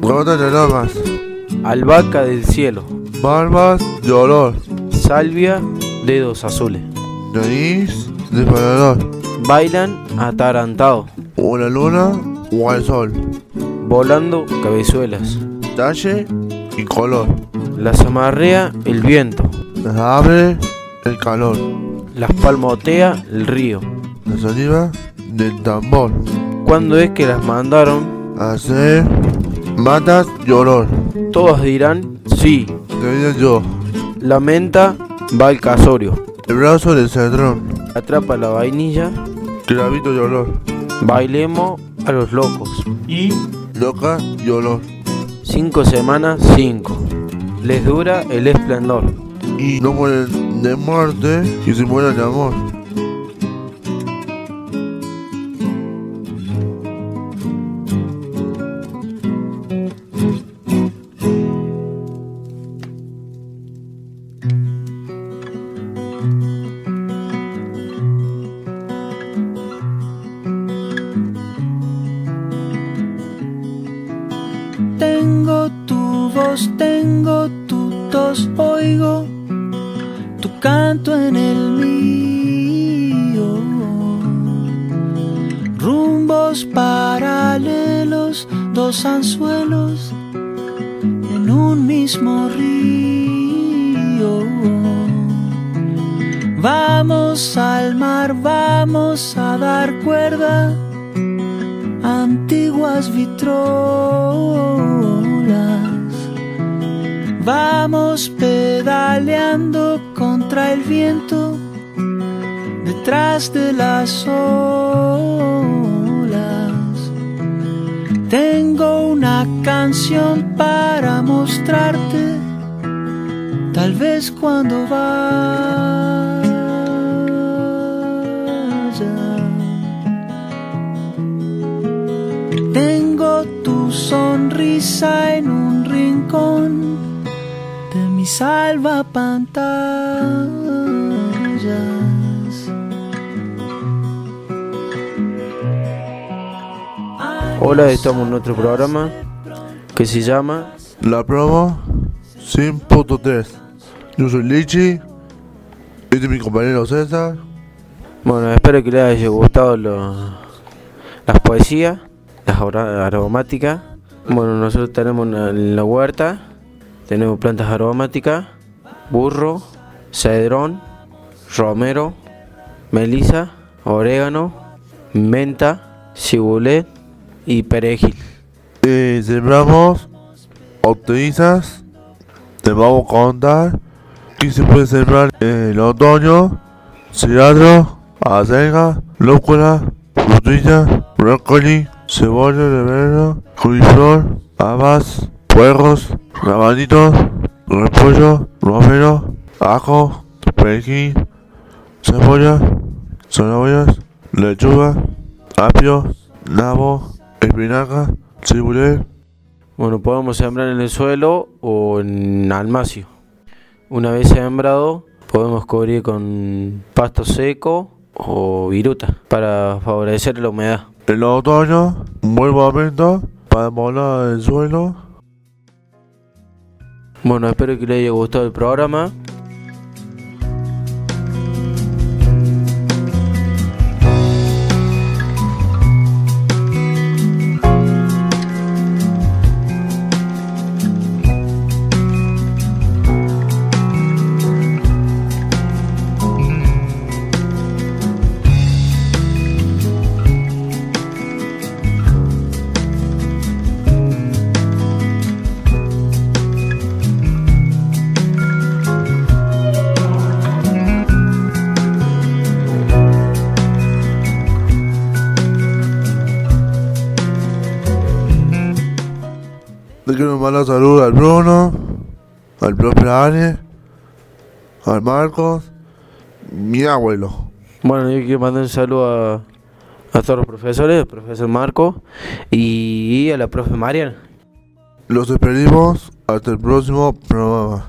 Gotas de aromas, Albahaca del cielo, barbas de olor, salvia, dedos azules. nariz disparador, Bailan atarantado, o la luna o al sol, volando cabezuelas. talle y color, Las amarrea el viento, las abre el calor, las palmotea el río. la saliva del tambor, ¿Cuándo es que las mandaron? hacer matas y olor, Todos dirán sí. te yo, La menta va al casorio. el brazo del cedrón, Atrapa la vainilla. clavito y olor, Bailemos a los locos. y loca y olor, Cinco semanas, cinco. Les dura el esplendor. Y no mueren de muerte y se mueren de amor. Tengo tu voz, tengo tu tos, oigo tu canto en el mío. Rumbos paralelos, dos anzuelos en un mismo río. Vamos al mar, vamos a dar cuerda antiguas vitrolas. Vamos pedaleando contra el viento detrás de las olas. Tengo una canción para mostrarte, tal vez cuando vaya. Tengo tu sonrisa en un rincón salva pantallas. Hola, estamos en otro programa que se llama La promo 100.3. Yo soy Lichi. Este es mi compañero César. Bueno, espero que les haya gustado lo- las poesías, las aromáticas. Bueno, nosotros tenemos una- la huerta, tenemos plantas aromáticas, burro, cedrón, romero, melisa, orégano, menta, cibulet y perejil. Eh, sembramos hortalizas. Te vamos a contar que se puede sembrar en el otoño. Cilantro, acelga, lúcula, frutilla, brócoli, cebolla de verano, coliflor, habas, rabanitos, repollo, romero, ajo, perejil, cebolla, zanahorias, lechuga, apio, nabo, espinaca, cibulet, Bueno, podemos sembrar en el suelo o en almacio. Una vez sembrado, podemos cubrir con pasto seco o viruta para favorecer la humedad. En el otoño, un buen momento para molar el suelo. Bueno, espero que les haya gustado el programa. Le quiero mandar saludos al Bruno, al profe Ale, al Marcos, mi abuelo. Bueno, yo quiero mandar un saludo a, a todos los profesores, al profesor Marco y a la profe Mariana. Los despedimos hasta el próximo programa.